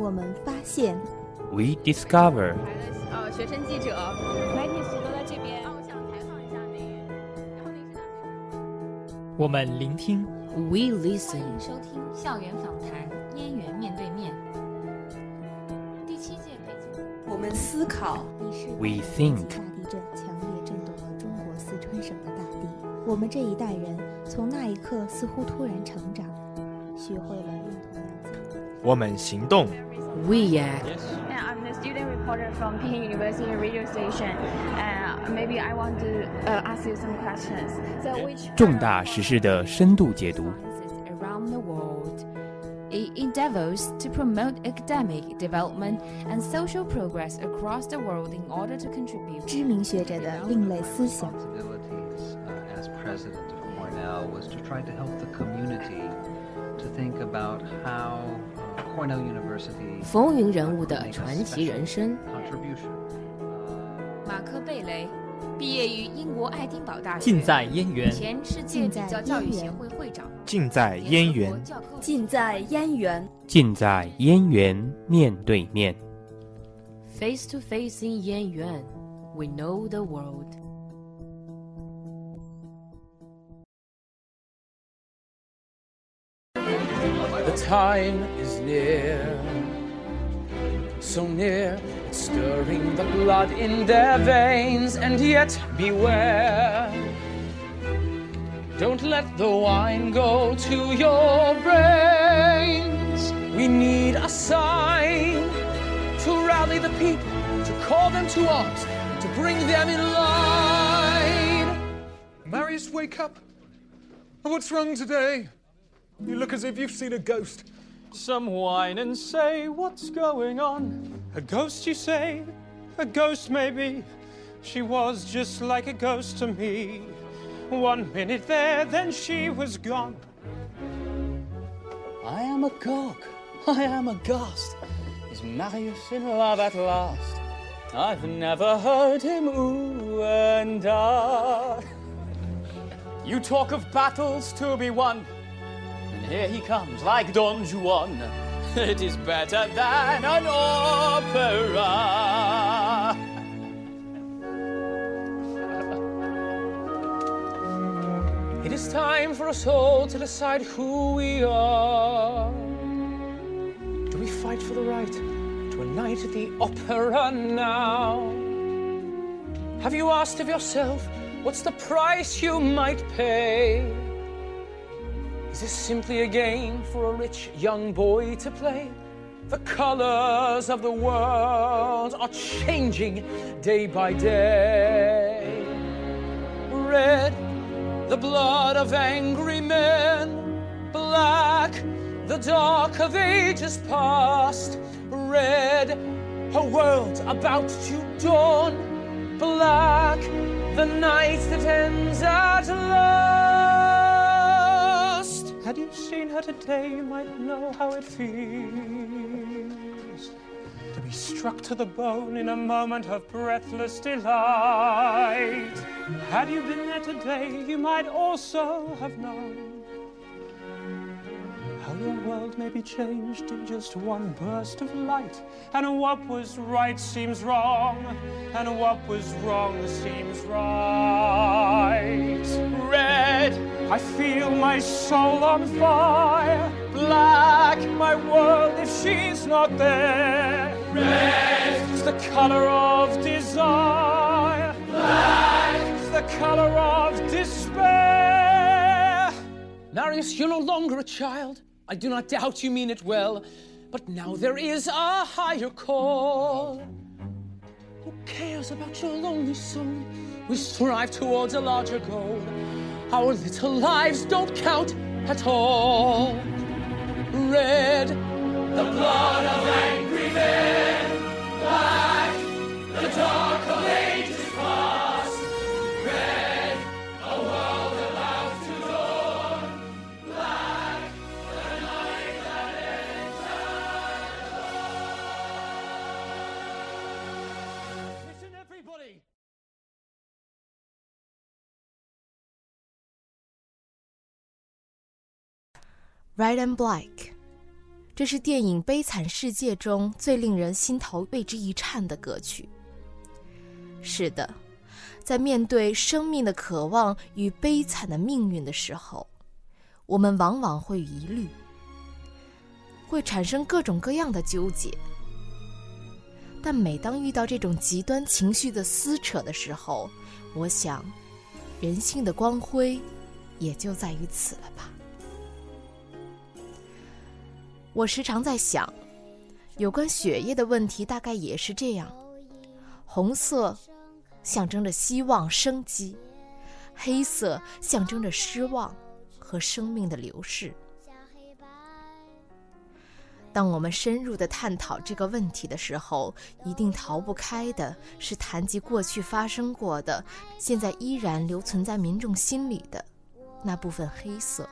我们发现，We discover。呃，学生记者，媒体都在这边。啊，我想采访一下那个，然后那是我们聆听，We listen。欢迎收听校园访谈，燕园面对面。第七届北京。我们思考，We think。大地震强烈震动了中国四川省的大地，我们这一代人从那一刻似乎突然成长，学会了认同。我们行动。We act. And I'm the student reporter from Peking University radio station. And maybe I want to ask you some questions. So which 重大时事的深度解读。Around the world. It endeavors to promote academic development and social progress across the world in order to contribute. 知名学者的另类思想。As president of Cornell was to try to help the community to think about how 风云人物的传奇人生。马克·贝雷毕业于英国爱丁堡大学，近在燕园。前世界比较教育协会会长，近在燕园。近在燕园。近在燕园面对面。Face to face in 燕园，We know the world。Time is near, so near, stirring the blood in their veins, and yet beware. Don't let the wine go to your brains. We need a sign to rally the people, to call them to arms, to bring them in line. Marius, wake up. What's wrong today? You look as if you've seen a ghost. Some whine and say, What's going on? A ghost, you say? A ghost, maybe. She was just like a ghost to me. One minute there, then she was gone. I am agog. I am aghast. Is Marius in love at last? I've never heard him ooh and ah. You talk of battles to be won. Here he comes, like Don Juan. It is better than an opera. it is time for us all to decide who we are. Do we fight for the right to a night at the opera now? Have you asked of yourself what's the price you might pay? Is this simply a game for a rich young boy to play? The colors of the world are changing day by day. Red, the blood of angry men. Black, the dark of ages past. Red, a world about to dawn. Black, the night that ends at last. Had you seen her today, you might know how it feels to be struck to the bone in a moment of breathless delight. Had you been there today, you might also have known how your world may be changed in just one burst of light. And what was right seems wrong, and what was wrong seems right. Red, I feel my soul on fire. Black, my world if she's not there. Red, it's the color of desire. Black, it's the color of despair. Marius, you're no longer a child. I do not doubt you mean it well, but now there is a higher call. Who cares about your lonely soul? We strive towards a larger goal. Our little lives don't count at all. Red, the blood of angry men. Red and Black，这是电影《悲惨世界》中最令人心头为之一颤的歌曲。是的，在面对生命的渴望与悲惨的命运的时候，我们往往会疑虑，会产生各种各样的纠结。但每当遇到这种极端情绪的撕扯的时候，我想，人性的光辉也就在于此了吧。我时常在想，有关血液的问题，大概也是这样。红色象征着希望、生机；黑色象征着失望和生命的流逝。当我们深入的探讨这个问题的时候，一定逃不开的是谈及过去发生过的、现在依然留存在民众心里的那部分黑色。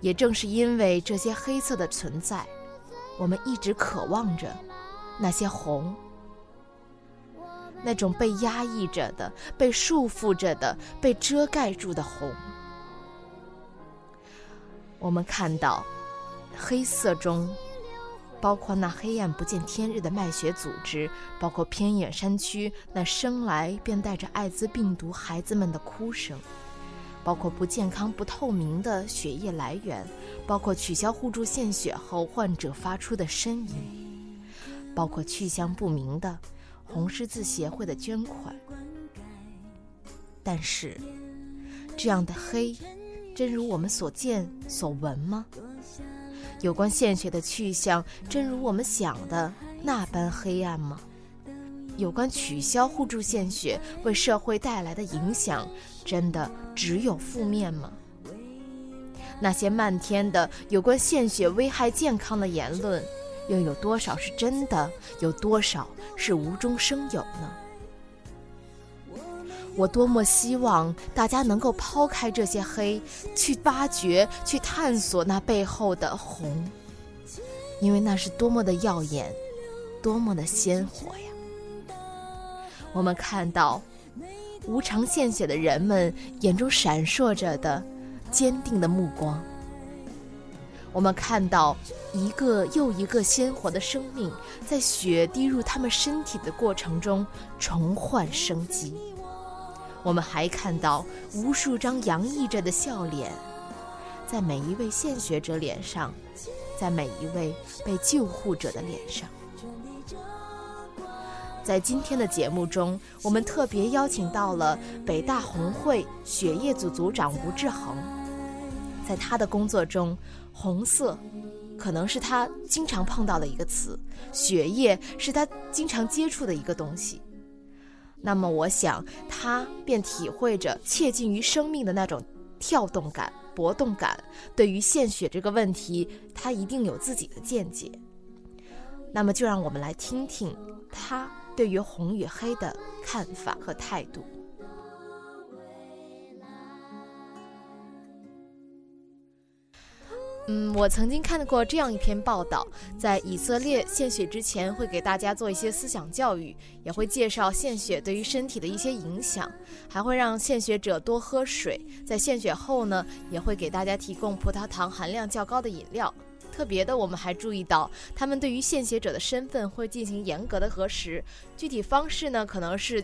也正是因为这些黑色的存在，我们一直渴望着那些红，那种被压抑着的、被束缚着的、被遮盖住的红。我们看到，黑色中包括那黑暗不见天日的卖血组织，包括偏远山区那生来便带着艾滋病毒孩子们的哭声。包括不健康、不透明的血液来源，包括取消互助献血后患者发出的呻吟，包括去向不明的红十字协会的捐款。但是，这样的黑，真如我们所见所闻吗？有关献血的去向，真如我们想的那般黑暗吗？有关取消互助献血为社会带来的影响，真的只有负面吗？那些漫天的有关献血危害健康的言论，又有多少是真的？有多少是无中生有呢？我多么希望大家能够抛开这些黑，去挖掘、去探索那背后的红，因为那是多么的耀眼，多么的鲜活呀！我们看到无偿献血的人们眼中闪烁着的坚定的目光。我们看到一个又一个鲜活的生命在血滴入他们身体的过程中重焕生机。我们还看到无数张洋溢着的笑脸，在每一位献血者脸上，在每一位被救护者的脸上。在今天的节目中，我们特别邀请到了北大红会血液组组长吴志恒。在他的工作中，红色可能是他经常碰到的一个词，血液是他经常接触的一个东西。那么，我想他便体会着切近于生命的那种跳动感、搏动感。对于献血这个问题，他一定有自己的见解。那么，就让我们来听听他。对于红与黑的看法和态度。嗯，我曾经看过这样一篇报道，在以色列献血之前会给大家做一些思想教育，也会介绍献血对于身体的一些影响，还会让献血者多喝水。在献血后呢，也会给大家提供葡萄糖含量较高的饮料。特别的，我们还注意到，他们对于献血者的身份会进行严格的核实。具体方式呢，可能是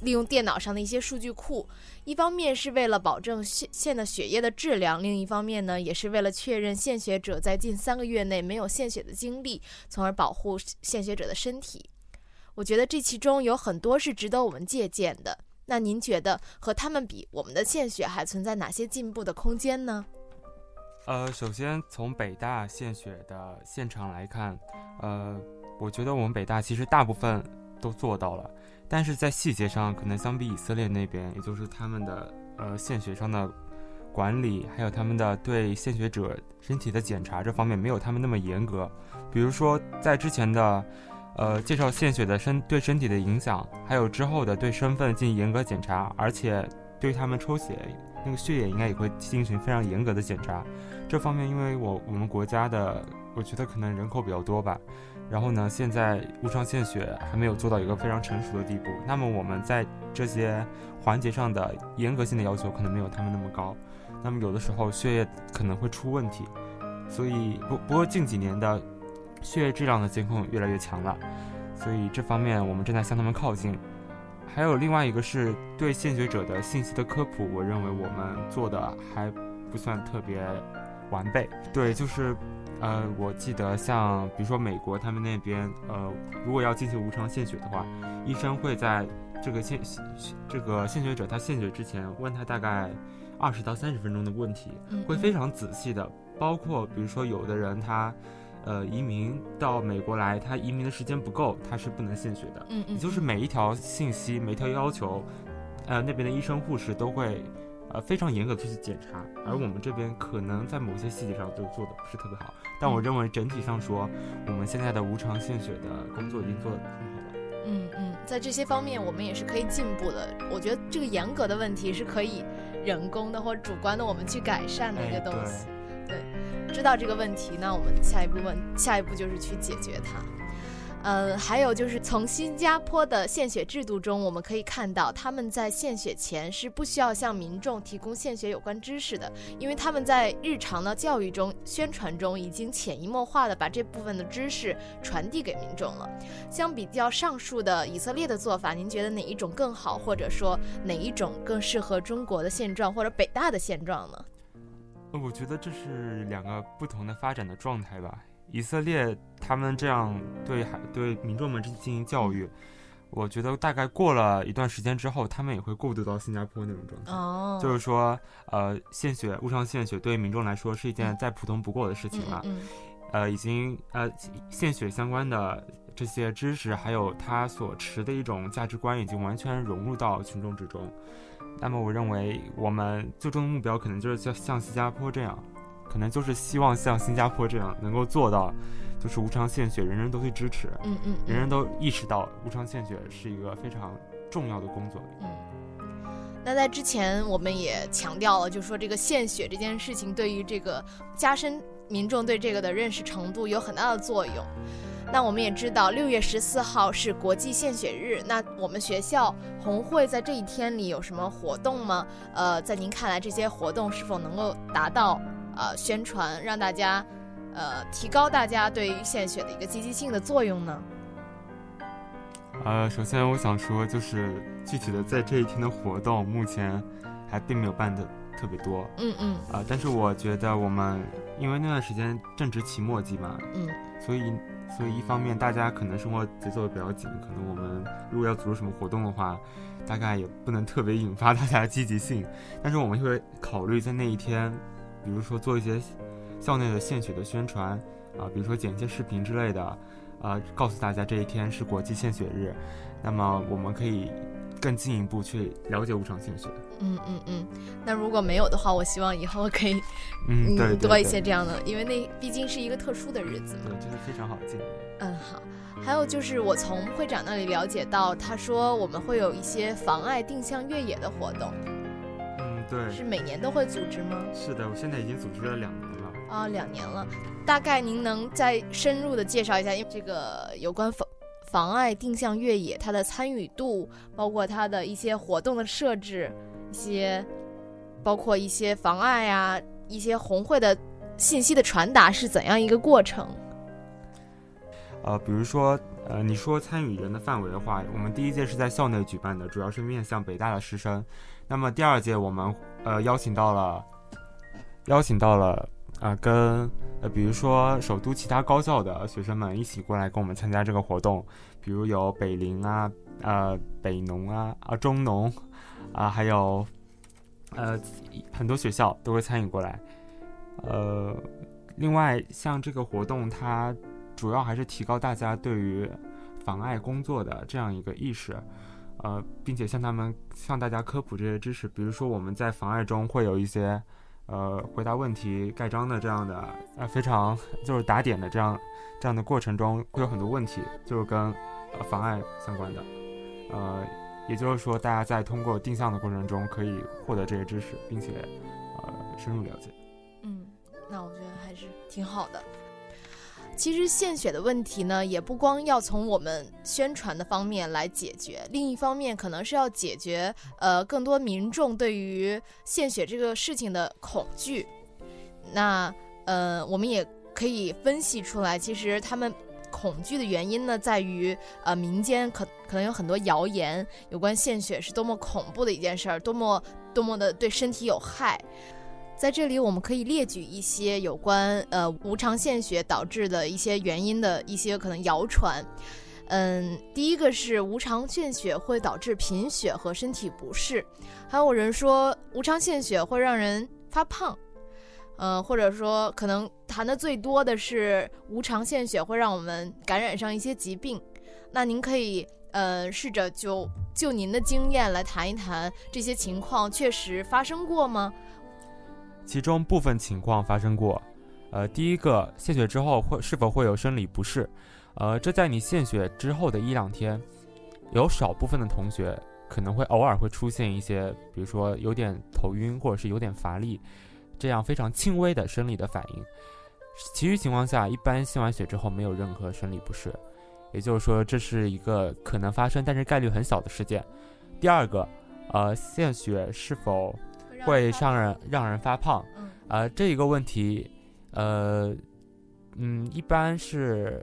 利用电脑上的一些数据库，一方面是为了保证献献的血液的质量，另一方面呢，也是为了确认献血者在近三个月内没有献血的经历，从而保护献血者的身体。我觉得这其中有很多是值得我们借鉴的。那您觉得和他们比，我们的献血还存在哪些进步的空间呢？呃，首先从北大献血的现场来看，呃，我觉得我们北大其实大部分都做到了，但是在细节上可能相比以色列那边，也就是他们的呃献血上的管理，还有他们的对献血者身体的检查这方面没有他们那么严格。比如说在之前的呃介绍献血的身对身体的影响，还有之后的对身份进行严格检查，而且对他们抽血那个血液应该也会进行非常严格的检查。这方面，因为我我们国家的，我觉得可能人口比较多吧，然后呢，现在无偿献血还没有做到一个非常成熟的地步，那么我们在这些环节上的严格性的要求可能没有他们那么高，那么有的时候血液可能会出问题，所以不不过近几年的血液质量的监控越来越强了，所以这方面我们正在向他们靠近。还有另外一个是对献血者的信息的科普，我认为我们做的还不算特别完备。对，就是呃，我记得像比如说美国他们那边，呃，如果要进行无偿献血的话，医生会在这个献这个献血者他献血之前问他大概二十到三十分钟的问题，会非常仔细的，包括比如说有的人他。呃，移民到美国来，他移民的时间不够，他是不能献血的。嗯嗯，也就是每一条信息、每条要求，呃，那边的医生护士都会，呃，非常严格的去检查。而我们这边可能在某些细节上都做的不是特别好，但我认为整体上说，我们现在的无偿献血的工作已经做得很好了。嗯嗯，在这些方面我们也是可以进步的。我觉得这个严格的问题是可以人工的或主观的我们去改善的一个东西。对。知道这个问题，那我们下一步问，下一步就是去解决它。呃，还有就是从新加坡的献血制度中，我们可以看到，他们在献血前是不需要向民众提供献血有关知识的，因为他们在日常的教育中、宣传中已经潜移默化的把这部分的知识传递给民众了。相比较上述的以色列的做法，您觉得哪一种更好，或者说哪一种更适合中国的现状或者北大的现状呢？我觉得这是两个不同的发展的状态吧。以色列他们这样对孩对民众们进行教育，我觉得大概过了一段时间之后，他们也会过渡到新加坡那种状态。哦，就是说，呃，献血无偿献血对民众来说是一件再普通不过的事情了。呃，已经呃献血相关的这些知识，还有他所持的一种价值观，已经完全融入到群众之中。那么，我认为我们最终的目标可能就是像像新加坡这样，可能就是希望像新加坡这样能够做到，就是无偿献血，人人都去支持，嗯嗯，人人都意识到无偿献血是一个非常重要的工作。嗯，那在之前我们也强调了，就是说这个献血这件事情对于这个加深民众对这个的认识程度有很大的作用。那我们也知道，六月十四号是国际献血日。那我们学校红会在这一天里有什么活动吗？呃，在您看来，这些活动是否能够达到呃宣传，让大家呃提高大家对于献血的一个积极性的作用呢？呃，首先我想说，就是具体的在这一天的活动，目前还并没有办的特别多。嗯嗯。啊，但是我觉得我们因为那段时间正值期末季嘛，嗯，所以。所以一方面，大家可能生活节奏比较紧，可能我们如果要组织什么活动的话，大概也不能特别引发大家的积极性。但是我们会考虑在那一天，比如说做一些校内的献血的宣传啊，比如说剪一些视频之类的，啊，告诉大家这一天是国际献血日。那么我们可以。更进一步去了解无偿献血。嗯嗯嗯，那如果没有的话，我希望以后可以嗯对多一些这样的，因为那毕竟是一个特殊的日子嘛。对，这是非常好的建议。嗯好，还有就是我从会长那里了解到，他说我们会有一些妨碍定向越野的活动。嗯对。是每年都会组织吗？是的，我现在已经组织了两年了。啊，两年了。大概您能再深入的介绍一下，因为这个有关妨。妨碍定向越野，它的参与度，包括它的一些活动的设置，一些包括一些妨碍啊，一些红会的信息的传达是怎样一个过程？呃，比如说，呃，你说参与人的范围的话，我们第一届是在校内举办的，主要是面向北大的师生。那么第二届我们呃邀请到了，邀请到了。啊，跟呃，比如说首都其他高校的学生们一起过来跟我们参加这个活动，比如有北林啊，呃，北农啊，啊，中农，啊，还有呃很多学校都会参与过来。呃，另外像这个活动，它主要还是提高大家对于妨碍工作的这样一个意识，呃，并且向他们向大家科普这些知识，比如说我们在妨碍中会有一些。呃，回答问题、盖章的这样的，呃，非常就是打点的这样这样的过程中，会有很多问题，就是跟呃妨碍相关的，呃，也就是说，大家在通过定向的过程中，可以获得这些知识，并且呃深入了解。嗯，那我觉得还是挺好的。其实献血的问题呢，也不光要从我们宣传的方面来解决，另一方面可能是要解决呃更多民众对于献血这个事情的恐惧。那呃，我们也可以分析出来，其实他们恐惧的原因呢，在于呃民间可可能有很多谣言，有关献血是多么恐怖的一件事儿，多么多么的对身体有害。在这里，我们可以列举一些有关呃无偿献血导致的一些原因的一些可能谣传。嗯，第一个是无偿献血会导致贫血和身体不适，还有人说无偿献血会让人发胖。呃，或者说可能谈的最多的是无偿献血会让我们感染上一些疾病。那您可以呃试着就就您的经验来谈一谈这些情况确实发生过吗？其中部分情况发生过，呃，第一个献血之后会是否会有生理不适？呃，这在你献血之后的一两天，有少部分的同学可能会偶尔会出现一些，比如说有点头晕或者是有点乏力，这样非常轻微的生理的反应。其余情况下，一般献完血之后没有任何生理不适，也就是说这是一个可能发生但是概率很小的事件。第二个，呃，献血是否会让人让人发胖？呃，这一个问题，呃，嗯，一般是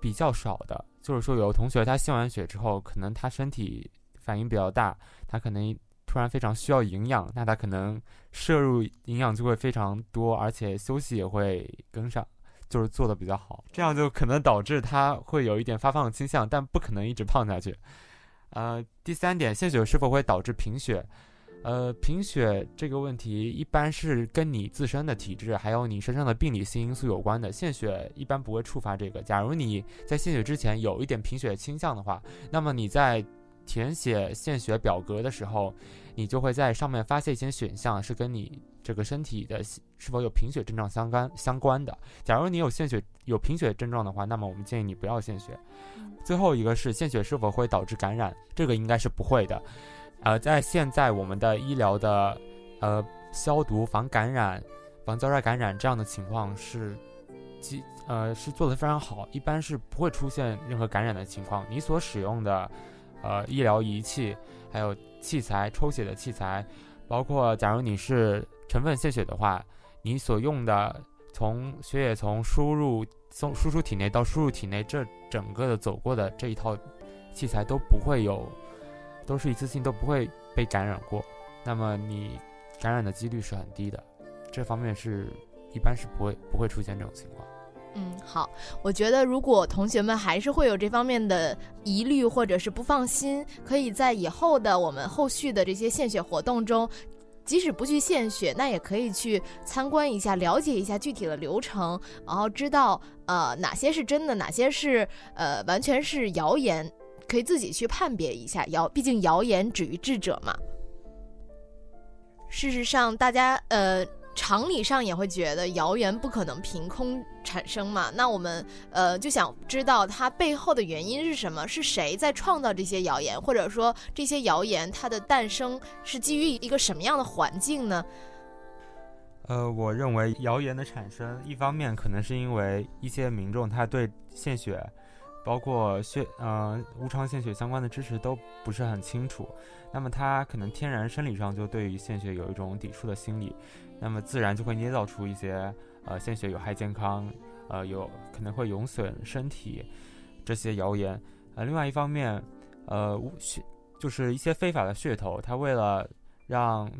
比较少的。就是说，有同学他献完血之后，可能他身体反应比较大，他可能突然非常需要营养，那他可能摄入营养就会非常多，而且休息也会跟上，就是做的比较好，这样就可能导致他会有一点发胖的倾向，但不可能一直胖下去。呃，第三点，献血是否会导致贫血？呃，贫血这个问题一般是跟你自身的体质，还有你身上的病理性因素有关的。献血一般不会触发这个。假如你在献血之前有一点贫血倾向的话，那么你在填写献血表格的时候，你就会在上面发现一些选项，是跟你这个身体的是否有贫血症状相关相关的。假如你有献血有贫血症状的话，那么我们建议你不要献血。最后一个是献血是否会导致感染？这个应该是不会的。呃，在现在我们的医疗的，呃，消毒、防感染、防交叉感染这样的情况是，基呃是做的非常好，一般是不会出现任何感染的情况。你所使用的，呃，医疗仪器，还有器材、抽血的器材，包括假如你是成分献血的话，你所用的从血液从输入从输出体内到输入体内这整个的走过的这一套器材都不会有。都是一次性都不会被感染过，那么你感染的几率是很低的，这方面是一般是不会不会出现这种情况。嗯，好，我觉得如果同学们还是会有这方面的疑虑或者是不放心，可以在以后的我们后续的这些献血活动中，即使不去献血，那也可以去参观一下，了解一下具体的流程，然后知道呃哪些是真的，哪些是呃完全是谣言。可以自己去判别一下谣，毕竟谣言止于智者嘛。事实上，大家呃常理上也会觉得谣言不可能凭空产生嘛。那我们呃就想知道它背后的原因是什么？是谁在创造这些谣言？或者说这些谣言它的诞生是基于一个什么样的环境呢？呃，我认为谣言的产生，一方面可能是因为一些民众他对献血。包括血呃无偿献血相关的知识都不是很清楚，那么他可能天然生理上就对于献血有一种抵触的心理，那么自然就会捏造出一些呃献血有害健康，呃有可能会有损身体这些谣言。呃，另外一方面，呃血就是一些非法的噱头，他为了让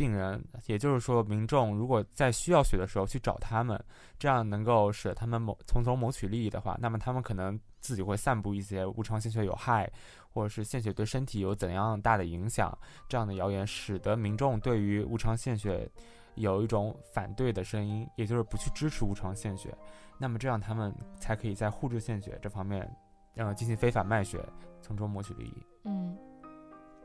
病人，也就是说民众，如果在需要血的时候去找他们，这样能够使他们谋从中谋取利益的话，那么他们可能自己会散布一些无偿献血有害，或者是献血对身体有怎样大的影响这样的谣言，使得民众对于无偿献血有一种反对的声音，也就是不去支持无偿献血。那么这样他们才可以在互助献血这方面，呃，进行非法卖血，从中谋取利益。嗯。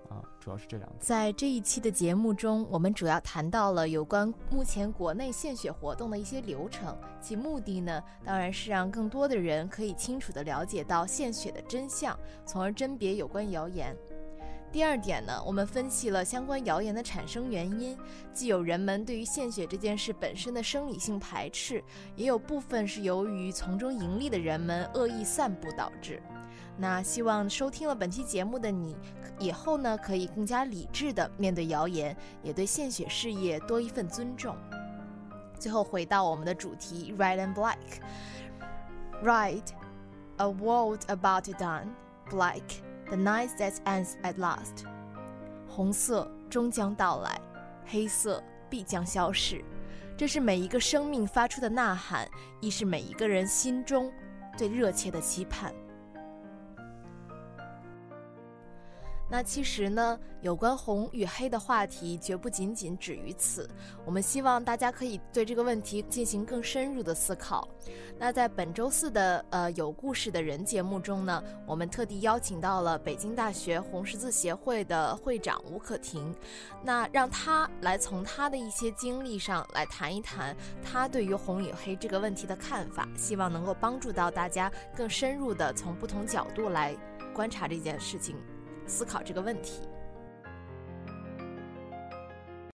啊，主要是这两个。在这一期的节目中，我们主要谈到了有关目前国内献血活动的一些流程，其目的呢，当然是让更多的人可以清楚地了解到献血的真相，从而甄别有关谣言。第二点呢，我们分析了相关谣言的产生原因，既有人们对于献血这件事本身的生理性排斥，也有部分是由于从中盈利的人们恶意散布导致。那希望收听了本期节目的你，以后呢可以更加理智的面对谣言，也对献血事业多一份尊重。最后回到我们的主题，red and black。Red, a world about to dawn. Black, the night that ends at last. 红色终将到来，黑色必将消逝。这是每一个生命发出的呐喊，亦是每一个人心中最热切的期盼。那其实呢，有关红与黑的话题绝不仅仅止于此。我们希望大家可以对这个问题进行更深入的思考。那在本周四的呃有故事的人节目中呢，我们特地邀请到了北京大学红十字协会的会长吴可婷，那让他来从他的一些经历上来谈一谈他对于红与黑这个问题的看法，希望能够帮助到大家更深入的从不同角度来观察这件事情。思考这个问题。